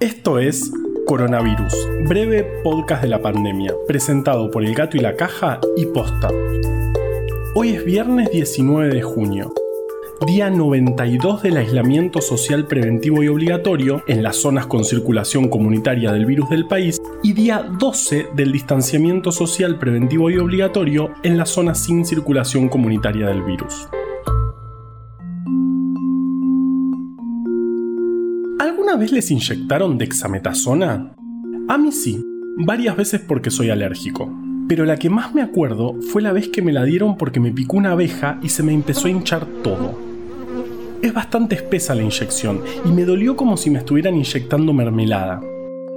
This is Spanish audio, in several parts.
Esto es Coronavirus, breve podcast de la pandemia, presentado por El Gato y la Caja y Posta. Hoy es viernes 19 de junio, día 92 del aislamiento social preventivo y obligatorio en las zonas con circulación comunitaria del virus del país y día 12 del distanciamiento social preventivo y obligatorio en las zonas sin circulación comunitaria del virus. Vez les inyectaron dexametasona? A mí sí, varias veces porque soy alérgico. Pero la que más me acuerdo fue la vez que me la dieron porque me picó una abeja y se me empezó a hinchar todo. Es bastante espesa la inyección y me dolió como si me estuvieran inyectando mermelada.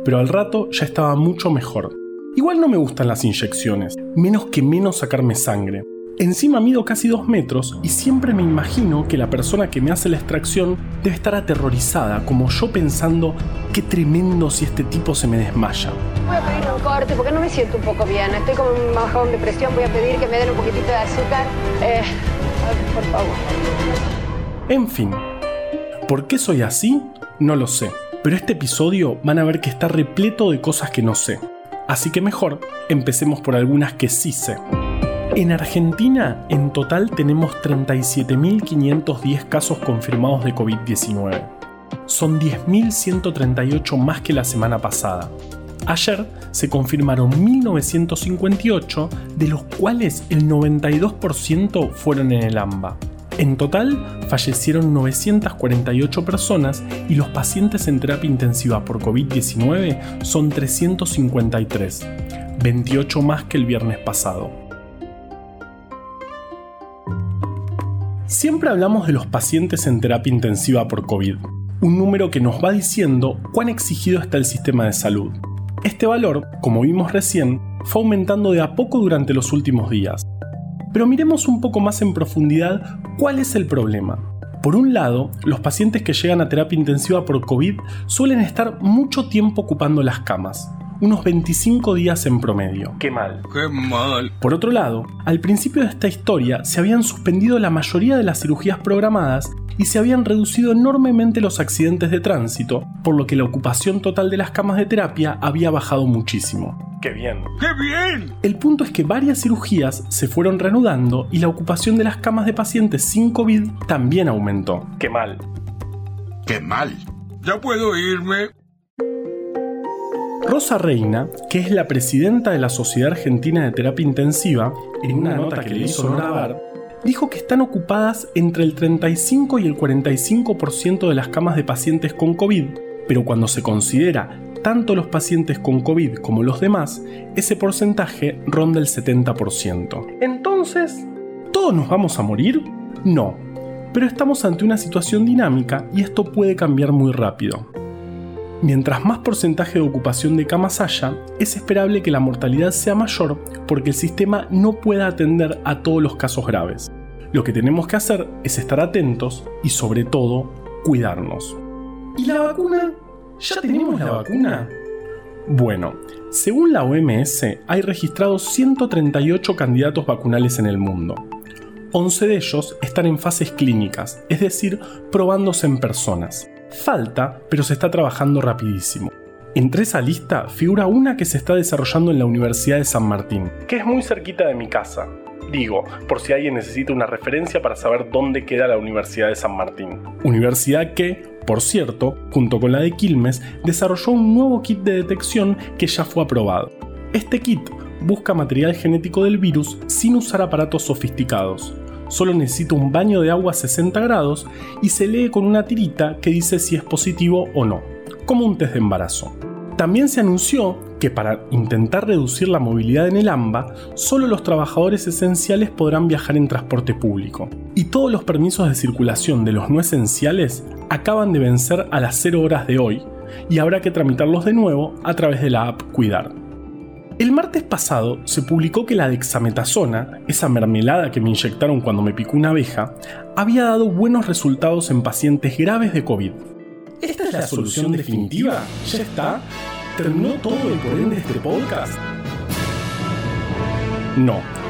Pero al rato ya estaba mucho mejor. Igual no me gustan las inyecciones, menos que menos sacarme sangre. Encima mido casi dos metros y siempre me imagino que la persona que me hace la extracción debe estar aterrorizada, como yo pensando, qué tremendo si este tipo se me desmaya. Voy a pedir un corte porque no me siento un poco bien. Estoy como un bajón de presión. Voy a pedir que me den un poquitito de azúcar. Eh, por favor. En fin, ¿por qué soy así? No lo sé, pero este episodio van a ver que está repleto de cosas que no sé. Así que mejor empecemos por algunas que sí sé. En Argentina, en total tenemos 37.510 casos confirmados de COVID-19. Son 10.138 más que la semana pasada. Ayer se confirmaron 1.958, de los cuales el 92% fueron en el AMBA. En total, fallecieron 948 personas y los pacientes en terapia intensiva por COVID-19 son 353, 28 más que el viernes pasado. Siempre hablamos de los pacientes en terapia intensiva por COVID, un número que nos va diciendo cuán exigido está el sistema de salud. Este valor, como vimos recién, fue aumentando de a poco durante los últimos días. Pero miremos un poco más en profundidad cuál es el problema. Por un lado, los pacientes que llegan a terapia intensiva por COVID suelen estar mucho tiempo ocupando las camas, unos 25 días en promedio. Qué mal. Qué mal. Por otro lado, al principio de esta historia se habían suspendido la mayoría de las cirugías programadas y se habían reducido enormemente los accidentes de tránsito, por lo que la ocupación total de las camas de terapia había bajado muchísimo. Qué bien. ¡Qué bien! El punto es que varias cirugías se fueron reanudando y la ocupación de las camas de pacientes sin COVID también aumentó. Qué mal. ¡Qué mal! ¿Ya puedo irme? Rosa Reina, que es la presidenta de la Sociedad Argentina de Terapia Intensiva, en una nota que le hizo grabar, dijo que están ocupadas entre el 35 y el 45% de las camas de pacientes con COVID, pero cuando se considera tanto los pacientes con COVID como los demás, ese porcentaje ronda el 70%. Entonces, ¿todos nos vamos a morir? No, pero estamos ante una situación dinámica y esto puede cambiar muy rápido. Mientras más porcentaje de ocupación de camas haya, es esperable que la mortalidad sea mayor porque el sistema no pueda atender a todos los casos graves. Lo que tenemos que hacer es estar atentos y sobre todo cuidarnos. ¿Y la vacuna? ¿Ya tenemos la vacuna? Bueno, según la OMS hay registrados 138 candidatos vacunales en el mundo. 11 de ellos están en fases clínicas, es decir, probándose en personas. Falta, pero se está trabajando rapidísimo. Entre esa lista figura una que se está desarrollando en la Universidad de San Martín, que es muy cerquita de mi casa. Digo, por si alguien necesita una referencia para saber dónde queda la Universidad de San Martín. Universidad que, por cierto, junto con la de Quilmes, desarrolló un nuevo kit de detección que ya fue aprobado. Este kit busca material genético del virus sin usar aparatos sofisticados solo necesita un baño de agua a 60 grados y se lee con una tirita que dice si es positivo o no, como un test de embarazo. También se anunció que para intentar reducir la movilidad en el AMBA, solo los trabajadores esenciales podrán viajar en transporte público. Y todos los permisos de circulación de los no esenciales acaban de vencer a las 0 horas de hoy y habrá que tramitarlos de nuevo a través de la app Cuidar. El martes pasado se publicó que la dexametasona, esa mermelada que me inyectaron cuando me picó una abeja, había dado buenos resultados en pacientes graves de COVID. ¿Esta es la solución definitiva? ¿Ya está? ¿Terminó todo el poder de este podcast? No.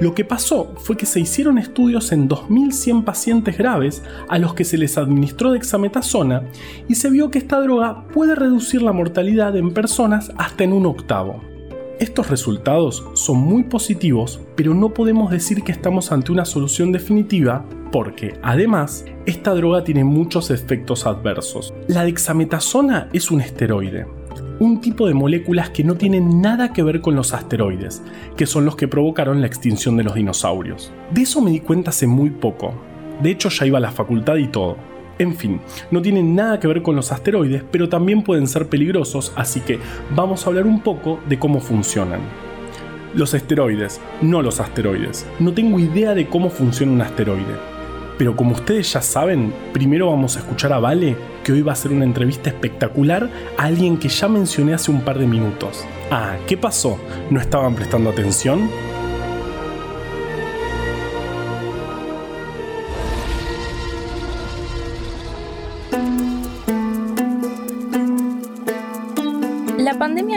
Lo que pasó fue que se hicieron estudios en 2.100 pacientes graves a los que se les administró dexametasona y se vio que esta droga puede reducir la mortalidad en personas hasta en un octavo. Estos resultados son muy positivos, pero no podemos decir que estamos ante una solución definitiva porque, además, esta droga tiene muchos efectos adversos. La dexametasona es un esteroide, un tipo de moléculas que no tienen nada que ver con los asteroides, que son los que provocaron la extinción de los dinosaurios. De eso me di cuenta hace muy poco. De hecho ya iba a la facultad y todo. En fin, no tienen nada que ver con los asteroides, pero también pueden ser peligrosos, así que vamos a hablar un poco de cómo funcionan. Los esteroides, no los asteroides. No tengo idea de cómo funciona un asteroide. Pero como ustedes ya saben, primero vamos a escuchar a Vale, que hoy va a hacer una entrevista espectacular a alguien que ya mencioné hace un par de minutos. Ah, ¿qué pasó? ¿No estaban prestando atención?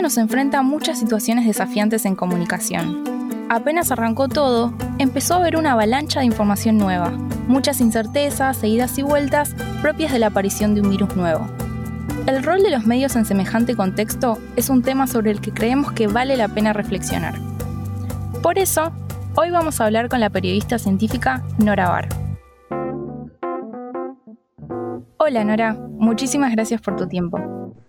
nos enfrenta a muchas situaciones desafiantes en comunicación. Apenas arrancó todo, empezó a haber una avalancha de información nueva, muchas incertezas, idas y vueltas propias de la aparición de un virus nuevo. El rol de los medios en semejante contexto es un tema sobre el que creemos que vale la pena reflexionar. Por eso, hoy vamos a hablar con la periodista científica Nora Bar. Hola Nora, muchísimas gracias por tu tiempo.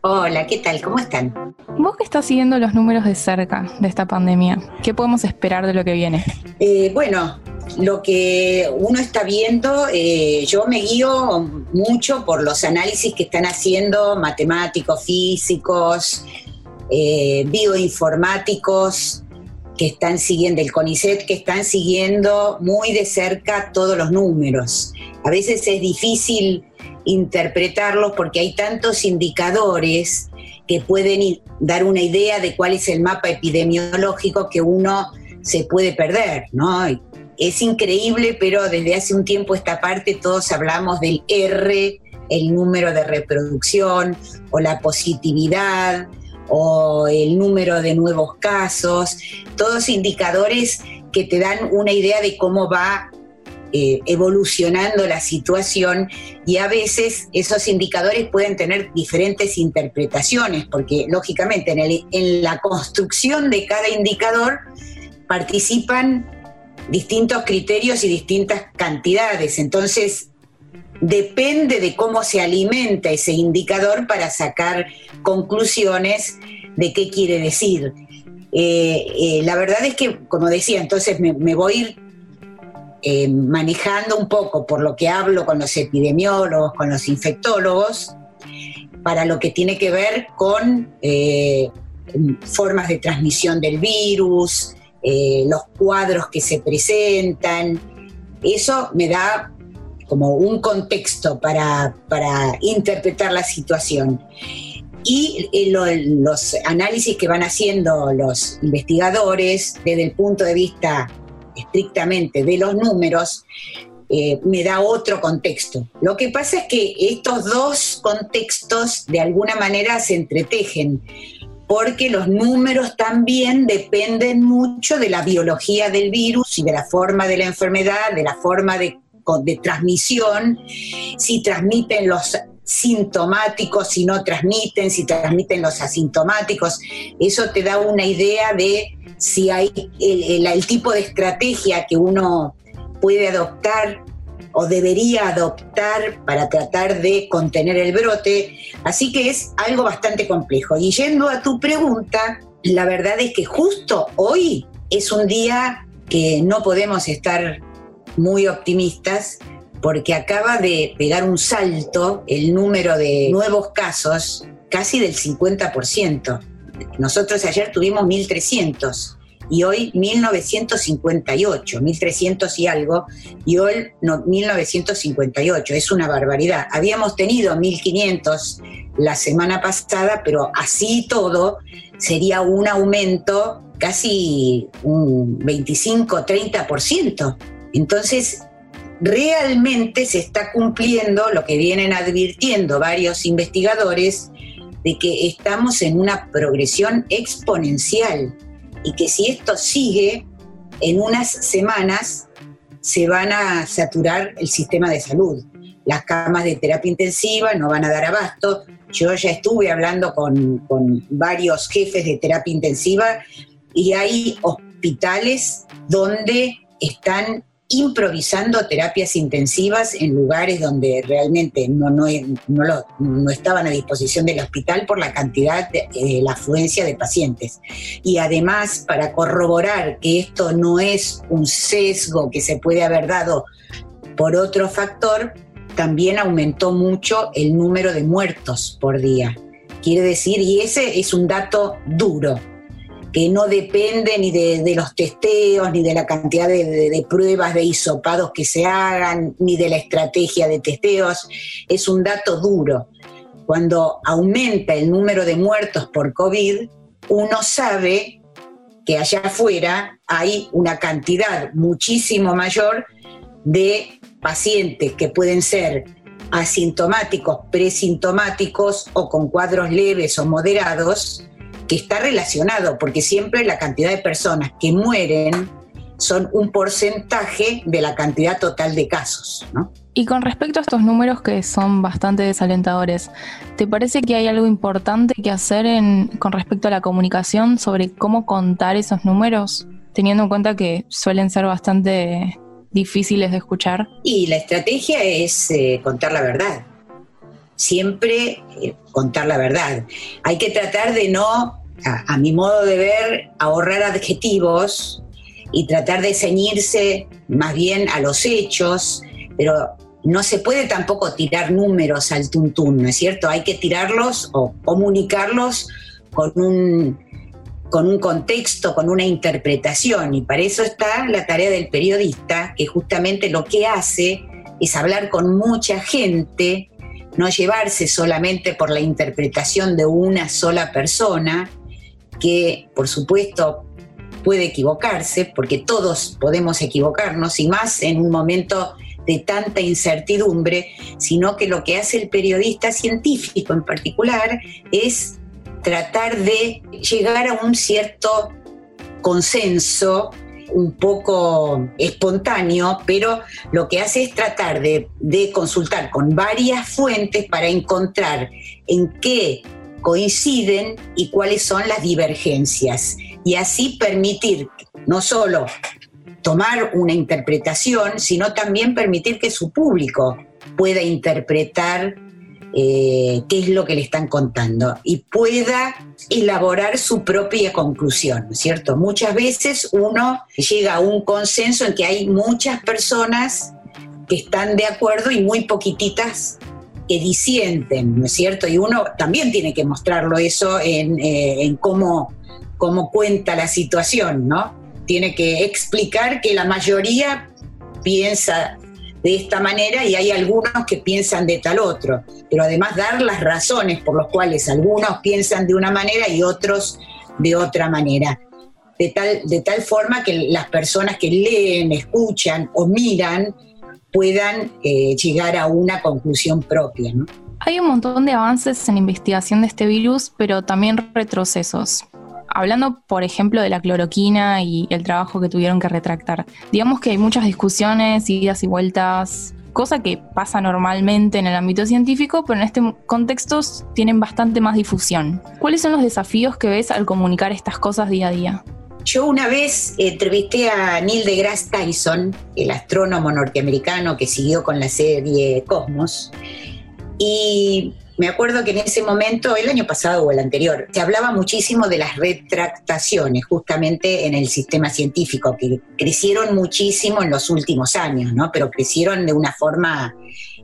Hola, ¿qué tal? ¿Cómo están? Vos que estás siguiendo los números de cerca de esta pandemia, ¿qué podemos esperar de lo que viene? Eh, bueno, lo que uno está viendo, eh, yo me guío mucho por los análisis que están haciendo matemáticos, físicos, eh, bioinformáticos, que están siguiendo, el CONICET, que están siguiendo muy de cerca todos los números. A veces es difícil interpretarlos porque hay tantos indicadores que pueden dar una idea de cuál es el mapa epidemiológico que uno se puede perder, ¿no? Es increíble, pero desde hace un tiempo esta parte todos hablamos del R, el número de reproducción o la positividad o el número de nuevos casos, todos indicadores que te dan una idea de cómo va eh, evolucionando la situación y a veces esos indicadores pueden tener diferentes interpretaciones, porque lógicamente en, en la construcción de cada indicador participan distintos criterios y distintas cantidades. Entonces, depende de cómo se alimenta ese indicador para sacar conclusiones de qué quiere decir. Eh, eh, la verdad es que, como decía, entonces me, me voy eh, manejando un poco por lo que hablo con los epidemiólogos, con los infectólogos, para lo que tiene que ver con eh, formas de transmisión del virus, eh, los cuadros que se presentan. Eso me da como un contexto para, interpretar la situación. Y los análisis que van haciendo los investigadores desde el punto de vista estrictamente de los números, eh, me da otro contexto. Lo que pasa es que estos dos contextos de alguna manera se entretejen, porque los números también dependen mucho de la biología del virus y de la forma de la enfermedad, de la forma de, transmisión, si transmiten los sintomáticos, si no transmiten, si transmiten los asintomáticos. Eso te da una idea de si hay el, tipo de estrategia que uno puede adoptar o debería adoptar para tratar de contener el brote. Así que es algo bastante complejo. Y yendo a tu pregunta, la verdad es que justo hoy es un día que no podemos estar muy optimistas porque acaba de pegar un salto el número de nuevos casos casi del 50%. Nosotros ayer tuvimos 1.300 y hoy 1958, 1300 y algo, y hoy no, 1958, es una barbaridad. Habíamos tenido 1500 la semana pasada, pero así todo sería un aumento casi un 25-30%. Entonces, realmente se está cumpliendo lo que vienen advirtiendo varios investigadores de que estamos en una progresión exponencial y que si esto sigue, en unas semanas se van a saturar el sistema de salud. Las camas de terapia intensiva no van a dar abasto. Yo ya estuve hablando con, con varios jefes de terapia intensiva y hay hospitales donde están improvisando terapias intensivas en lugares donde realmente no, no, no, estaban a disposición del hospital por la cantidad de eh, la afluencia de pacientes. Y además, para corroborar que esto no es un sesgo que se puede haber dado por otro factor, también aumentó mucho el número de muertos por día. Quiere decir, y ese es un dato duro, que no depende ni de, los testeos, ni de la cantidad de, pruebas de hisopados que se hagan, ni de la estrategia de testeos. Es un dato duro. Cuando aumenta el número de muertos por COVID, uno sabe que allá afuera hay una cantidad muchísimo mayor de pacientes que pueden ser asintomáticos, presintomáticos o con cuadros leves o moderados, que está relacionado, porque siempre la cantidad de personas que mueren son un porcentaje de la cantidad total de casos. Y con respecto a estos números que son bastante desalentadores, ¿te parece que hay algo importante que hacer con respecto a la comunicación sobre cómo contar esos números, teniendo en cuenta que suelen ser bastante difíciles de escuchar? Y la estrategia es eh, contar la verdad. Siempre eh, contar la verdad. Hay que tratar de no a, mi modo de ver, ahorrar adjetivos y tratar de ceñirse más bien a los hechos, pero no se puede tampoco tirar números al tuntún, ¿no es cierto? Hay que tirarlos o comunicarlos con un, con un contexto, con una interpretación, y para eso está la tarea del periodista, que justamente lo que hace es hablar con mucha gente, no llevarse solamente por la interpretación de una sola persona, que por supuesto puede equivocarse, porque todos podemos equivocarnos, y más en un momento de tanta incertidumbre, sino que lo que hace el periodista científico en particular es tratar de llegar a un cierto consenso un poco espontáneo, pero lo que hace es tratar de, consultar con varias fuentes para encontrar en qué coinciden y cuáles son las divergencias. Y así permitir no solo tomar una interpretación, sino también permitir que su público pueda interpretar eh, qué es lo que le están contando y pueda elaborar su propia conclusión, ¿cierto? Muchas veces uno llega a un consenso en que hay muchas personas que están de acuerdo y muy poquititas que disienten, ¿no es cierto? Y uno también tiene que mostrarlo eso en, eh, cómo, cómo cuenta la situación, ¿no? Tiene que explicar que la mayoría piensa de esta manera y hay algunos que piensan de tal otro, pero además dar las razones por las cuales algunos piensan de una manera y otros de otra manera. De tal, de tal forma que las personas que leen, escuchan o miran puedan eh, llegar a una conclusión propia. Hay un montón de avances en investigación de este virus, pero también retrocesos. Hablando, por ejemplo, de la cloroquina y el trabajo que tuvieron que retractar. Digamos que hay muchas discusiones, idas y vueltas, cosa que pasa normalmente en el ámbito científico, pero en este contexto tienen bastante más difusión. ¿Cuáles son los desafíos que ves al comunicar estas cosas día a día? Yo una vez entrevisté a Neil deGrasse Tyson, el astrónomo norteamericano que siguió con la serie Cosmos, y me acuerdo que en ese momento, el año pasado o el anterior, se hablaba muchísimo de las retractaciones justamente en el sistema científico, que crecieron muchísimo en los últimos años, ¿no? Pero crecieron de una forma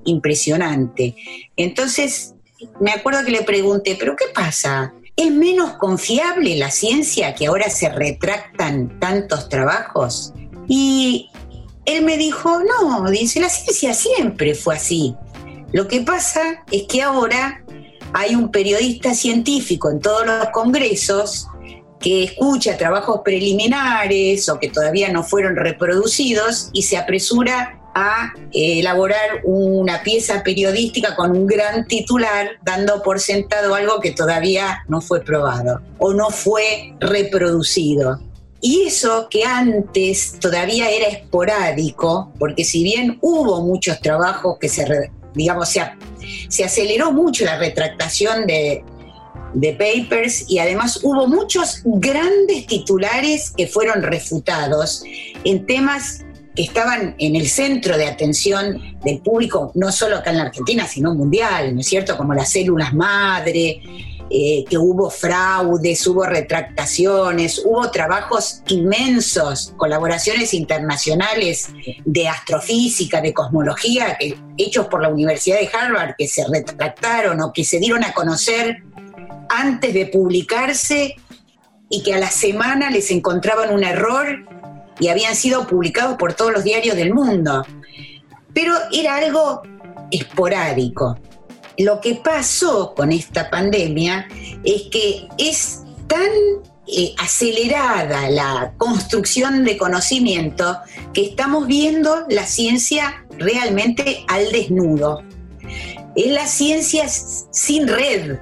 impresionante. Entonces, me acuerdo que le pregunté, ¿pero qué pasa? ¿Es menos confiable la ciencia que ahora se retractan tantos trabajos? Y él me dijo, no, dice, la ciencia siempre fue así. Lo que pasa es que ahora hay un periodista científico en todos los congresos que escucha trabajos preliminares o que todavía no fueron reproducidos y se apresura a eh, elaborar una pieza periodística con un gran titular, dando por sentado algo que todavía no fue probado o no fue reproducido. Y eso que antes todavía era esporádico, porque si bien hubo muchos trabajos que se, digamos, se, aceleró mucho la retractación de, de papers y además hubo muchos grandes titulares que fueron refutados en temas que estaban en el centro de atención del público, no solo acá en la Argentina, sino mundial, ¿no es cierto? Como las células madre, eh, que hubo fraudes, hubo retractaciones, hubo trabajos inmensos, colaboraciones internacionales de astrofísica, de cosmología, hechos por la Universidad de Harvard, que se retractaron o que se dieron a conocer antes de publicarse y que a la semana les encontraban un error y habían sido publicados por todos los diarios del mundo. Pero era algo esporádico. Lo que pasó con esta pandemia es que es tan eh, acelerada la construcción de conocimiento que estamos viendo la ciencia realmente al desnudo. Es la ciencia sin red,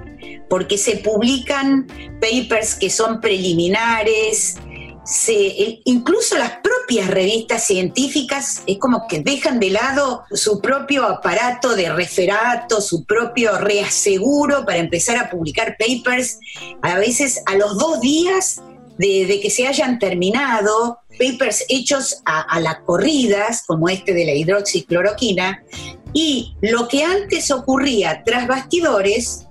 porque se publican papers que son preliminares, se, incluso las propias revistas científicas es como que dejan de lado su propio aparato de referato, su propio reaseguro para empezar a publicar papers, a veces a los dos días de, que se hayan terminado, papers hechos a, a las corridas, como este de la hidroxicloroquina, y lo que antes ocurría tras bastidores,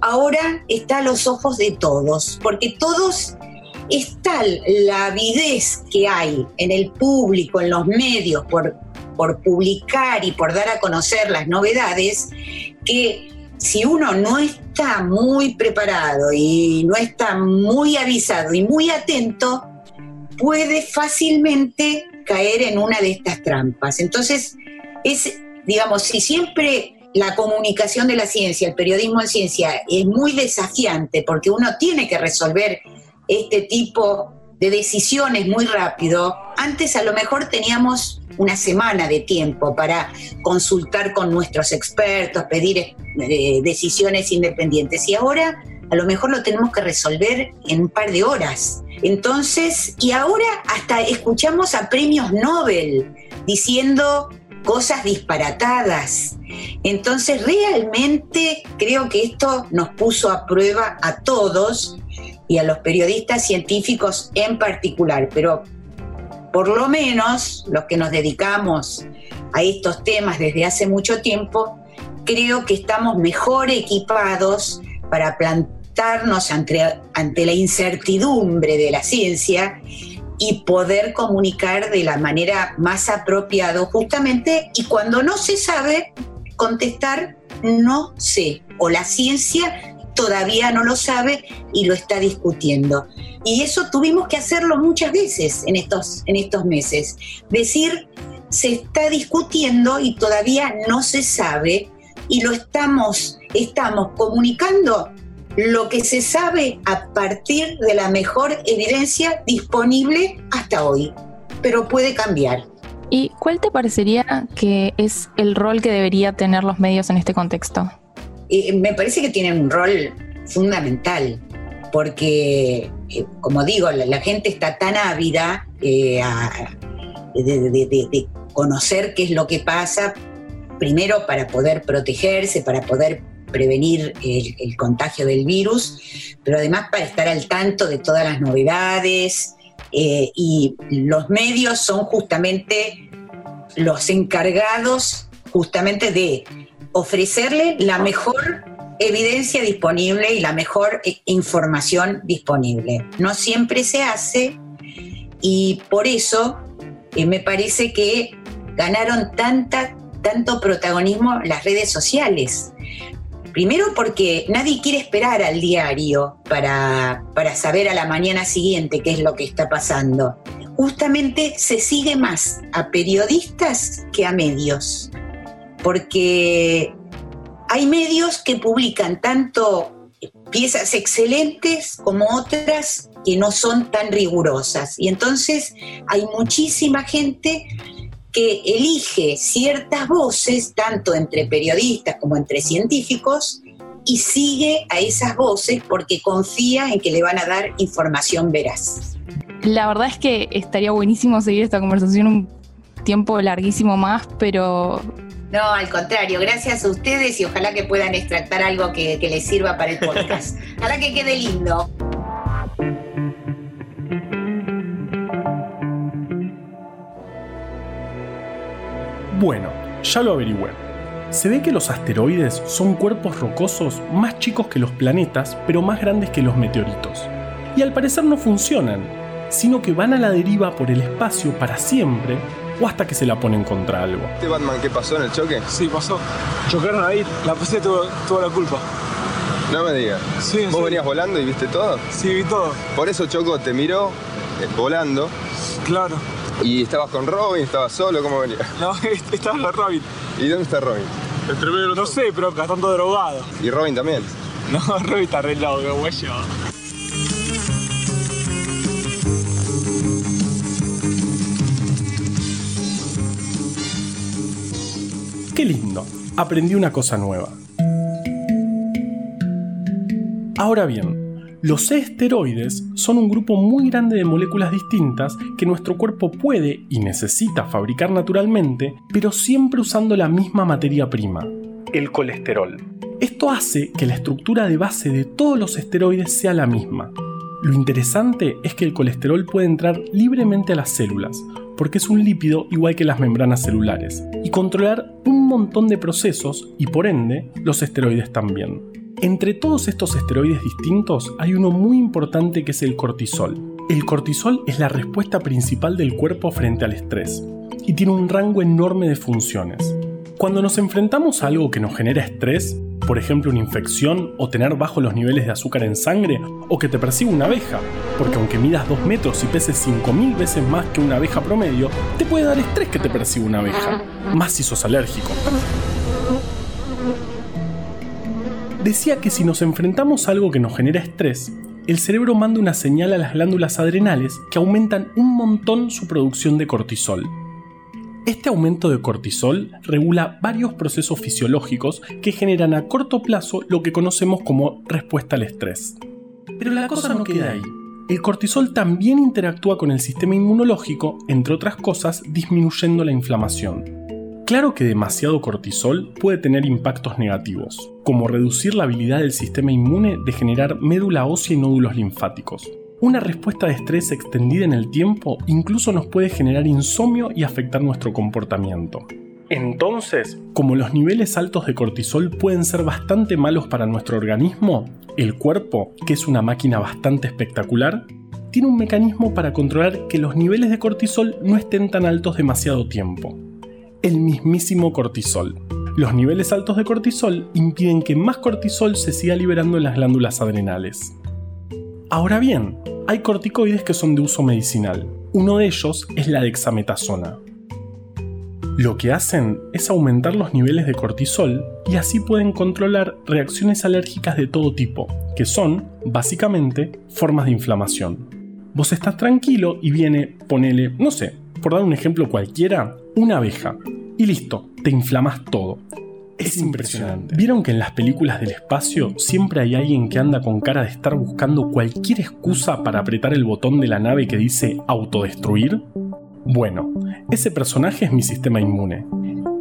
ahora está a los ojos de todos, porque todos es tal la avidez que hay en el público, en los medios, por, por publicar y por dar a conocer las novedades, que si uno no está muy preparado y no está muy avisado y muy atento, puede fácilmente caer en una de estas trampas. Entonces, es, digamos, si siempre la comunicación de la ciencia, el periodismo en ciencia es muy desafiante porque uno tiene que resolver este tipo de decisiones muy rápido, antes a lo mejor teníamos una semana de tiempo para consultar con nuestros expertos, pedir eh, decisiones independientes y ahora a lo mejor lo tenemos que resolver en un par de horas. Entonces, y ahora hasta escuchamos a premios Nobel diciendo cosas disparatadas. Entonces, realmente creo que esto nos puso a prueba a todos y a los periodistas científicos en particular, pero por lo menos los que nos dedicamos a estos temas desde hace mucho tiempo, creo que estamos mejor equipados para plantarnos ante, ante la incertidumbre de la ciencia y poder comunicar de la manera más apropiada justamente y cuando no se sabe contestar no sé o la ciencia todavía no lo sabe y lo está discutiendo. Y eso tuvimos que hacerlo muchas veces en estos, en estos meses. Decir, se está discutiendo y todavía no se sabe y lo estamos, estamos comunicando lo que se sabe a partir de la mejor evidencia disponible hasta hoy, pero puede cambiar. ¿Y cuál te parecería que es el rol que debería tener los medios en este contexto? Me parece que tienen un rol fundamental, porque, eh, como digo, la, gente está tan ávida eh, de, conocer qué es lo que pasa, primero para poder protegerse, para poder prevenir el, contagio del virus, pero además para estar al tanto de todas las novedades. Eh, y los medios son justamente los encargados justamente de ofrecerle la mejor evidencia disponible y la mejor eh, información disponible. No siempre se hace y por eso eh, me parece que ganaron tanta, tanto protagonismo las redes sociales. Primero porque nadie quiere esperar al diario para, para saber a la mañana siguiente qué es lo que está pasando. Justamente se sigue más a periodistas que a medios porque hay medios que publican tanto piezas excelentes como otras que no son tan rigurosas. Y entonces hay muchísima gente que elige ciertas voces, tanto entre periodistas como entre científicos, y sigue a esas voces porque confía en que le van a dar información veraz. La verdad es que estaría buenísimo seguir esta conversación un tiempo larguísimo más, pero no, al contrario, gracias a ustedes y ojalá que puedan extractar algo que, les sirva para el podcast. ojalá que quede lindo. Bueno, ya lo averigüé. Se ve que los asteroides son cuerpos rocosos más chicos que los planetas, pero más grandes que los meteoritos. Y al parecer no funcionan, sino que van a la deriva por el espacio para siempre o hasta que se la ponen contra algo. ¿Este Batman qué pasó en el choque? Sí, pasó. Chocaron ahí, la PC tuvo, la culpa. No me digas. Sí, ¿Vos venías volando y viste todo? Sí, vi todo. Por eso Choco te miró eh, volando. Claro. ¿Y estabas con Robin? ¿Estabas solo? ¿Cómo venías? No, estaba con Robin. ¿Y dónde está Robin? no sé, pero bastante drogado. ¿Y Robin también? No, Robin está re loco, güey. Qué lindo, aprendí una cosa nueva. Ahora bien, los esteroides son un grupo muy grande de moléculas distintas que nuestro cuerpo puede y necesita fabricar naturalmente, pero siempre usando la misma materia prima, el colesterol. Esto hace que la estructura de base de todos los esteroides sea la misma. Lo interesante es que el colesterol puede entrar libremente a las células, porque es un lípido igual que las membranas celulares, y controlar un montón de procesos y por ende los esteroides también. Entre todos estos esteroides distintos hay uno muy importante que es el cortisol. El cortisol es la respuesta principal del cuerpo frente al estrés y tiene un rango enorme de funciones. Cuando nos enfrentamos a algo que nos genera estrés, por ejemplo una infección o tener bajos los niveles de azúcar en sangre o que te persiga una abeja, porque aunque midas 2 metros y peses 5.000 veces más que una abeja promedio, te puede dar estrés que te persiga una abeja, más si sos alérgico. Decía que si nos enfrentamos a algo que nos genera estrés, el cerebro manda una señal a las glándulas adrenales que aumentan un montón su producción de cortisol. Este aumento de cortisol regula varios procesos fisiológicos que generan a corto plazo lo que conocemos como respuesta al estrés. Pero la cosa no queda ahí. El cortisol también interactúa con el sistema inmunológico, entre otras cosas, disminuyendo la inflamación. Claro que demasiado cortisol puede tener impactos negativos, como reducir la habilidad del sistema inmune de generar médula ósea y nódulos linfáticos, una respuesta de estrés extendida en el tiempo incluso nos puede generar insomnio y afectar nuestro comportamiento. Entonces, como los niveles altos de cortisol pueden ser bastante malos para nuestro organismo, el cuerpo, que es una máquina bastante espectacular, tiene un mecanismo para controlar que los niveles de cortisol no estén tan altos demasiado tiempo. El mismísimo cortisol. Los niveles altos de cortisol impiden que más cortisol se siga liberando en las glándulas adrenales. Ahora bien, hay corticoides que son de uso medicinal. Uno de ellos es la dexametasona. Lo que hacen es aumentar los niveles de cortisol y así pueden controlar reacciones alérgicas de todo tipo, que son, básicamente, formas de inflamación. Vos estás tranquilo y viene, ponele, no sé, por dar un ejemplo cualquiera, una abeja. Y listo, te inflamas todo. Es impresionante. ¿Vieron que en las películas del espacio siempre hay alguien que anda con cara de estar buscando cualquier excusa para apretar el botón de la nave que dice autodestruir? Bueno, ese personaje es mi sistema inmune.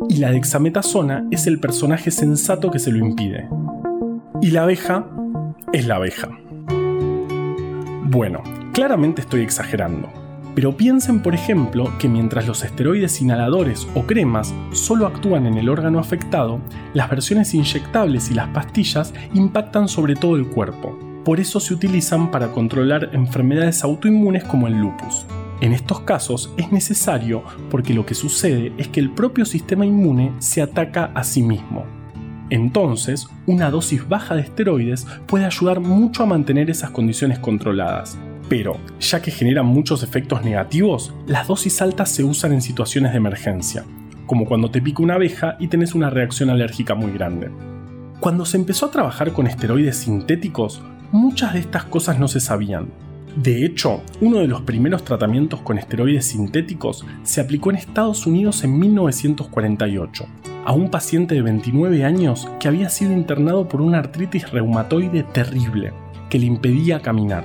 Y la dexametasona es el personaje sensato que se lo impide. Y la abeja es la abeja. Bueno, claramente estoy exagerando pero piensen, por ejemplo, que mientras los esteroides inhaladores o cremas solo actúan en el órgano afectado, las versiones inyectables y las pastillas impactan sobre todo el cuerpo. Por eso se utilizan para controlar enfermedades autoinmunes como el lupus. En estos casos es necesario porque lo que sucede es que el propio sistema inmune se ataca a sí mismo. Entonces, una dosis baja de esteroides puede ayudar mucho a mantener esas condiciones controladas, pero, ya que generan muchos efectos negativos, las dosis altas se usan en situaciones de emergencia, como cuando te pica una abeja y tenés una reacción alérgica muy grande. Cuando se empezó a trabajar con esteroides sintéticos, muchas de estas cosas no se sabían. De hecho, uno de los primeros tratamientos con esteroides sintéticos se aplicó en Estados Unidos en 1948 a un paciente de 29 años que había sido internado por una artritis reumatoide terrible que le impedía caminar.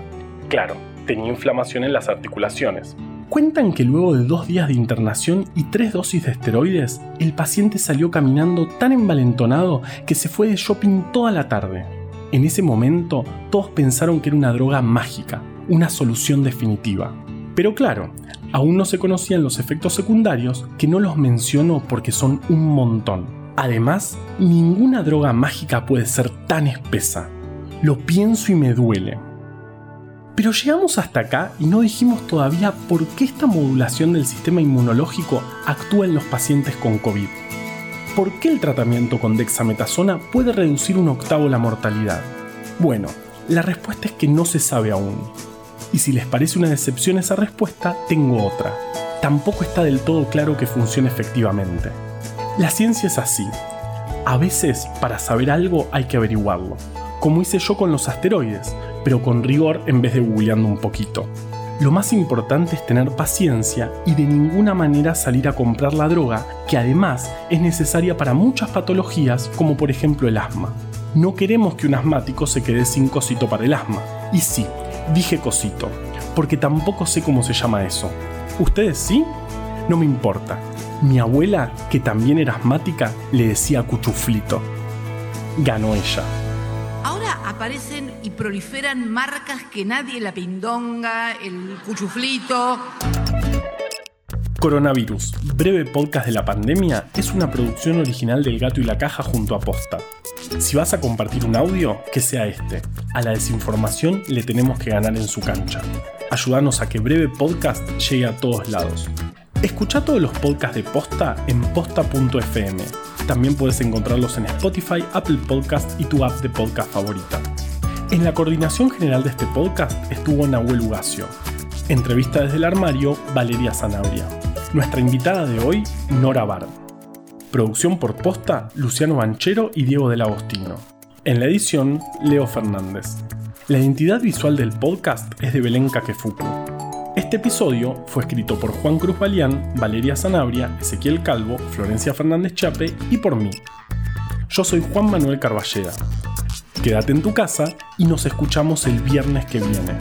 Claro, tenía inflamación en las articulaciones. Cuentan que luego de dos días de internación y tres dosis de esteroides, el paciente salió caminando tan envalentonado que se fue de shopping toda la tarde. En ese momento, todos pensaron que era una droga mágica, una solución definitiva. Pero claro, aún no se conocían los efectos secundarios, que no los menciono porque son un montón. Además, ninguna droga mágica puede ser tan espesa. Lo pienso y me duele. Pero llegamos hasta acá y no dijimos todavía por qué esta modulación del sistema inmunológico actúa en los pacientes con COVID. ¿Por qué el tratamiento con dexametasona puede reducir un octavo la mortalidad? Bueno, la respuesta es que no se sabe aún. Y si les parece una decepción esa respuesta, tengo otra. Tampoco está del todo claro que funcione efectivamente. La ciencia es así. A veces, para saber algo hay que averiguarlo, como hice yo con los asteroides, pero con rigor en vez de googleando un poquito. Lo más importante es tener paciencia y de ninguna manera salir a comprar la droga, que además es necesaria para muchas patologías como por ejemplo el asma. No queremos que un asmático se quede sin cosito para el asma. Y sí, dije cosito, porque tampoco sé cómo se llama eso. ¿Ustedes sí? No me importa. Mi abuela, que también era asmática, le decía cuchuflito. Ganó ella aparecen y proliferan marcas que nadie, la pindonga, el cuchuflito. Coronavirus, breve podcast de la pandemia, es una producción original del Gato y la Caja junto a Posta. Si vas a compartir un audio, que sea este. A la desinformación le tenemos que ganar en su cancha. Ayúdanos a que breve podcast llegue a todos lados. Escucha todos los podcasts de Posta en posta.fm también puedes encontrarlos en Spotify, Apple Podcast y tu app de podcast favorita. En la coordinación general de este podcast estuvo Nahuel Ugacio. Entrevista desde el armario, Valeria Zanabria. Nuestra invitada de hoy, Nora Bard. Producción por posta, Luciano Banchero y Diego del Agostino. En la edición, Leo Fernández. La identidad visual del podcast es de Belén Caquefuku. Este episodio fue escrito por Juan Cruz Balián, Valeria Zanabria, Ezequiel Calvo, Florencia Fernández Chape y por mí. Yo soy Juan Manuel Carballeda. Quédate en tu casa y nos escuchamos el viernes que viene.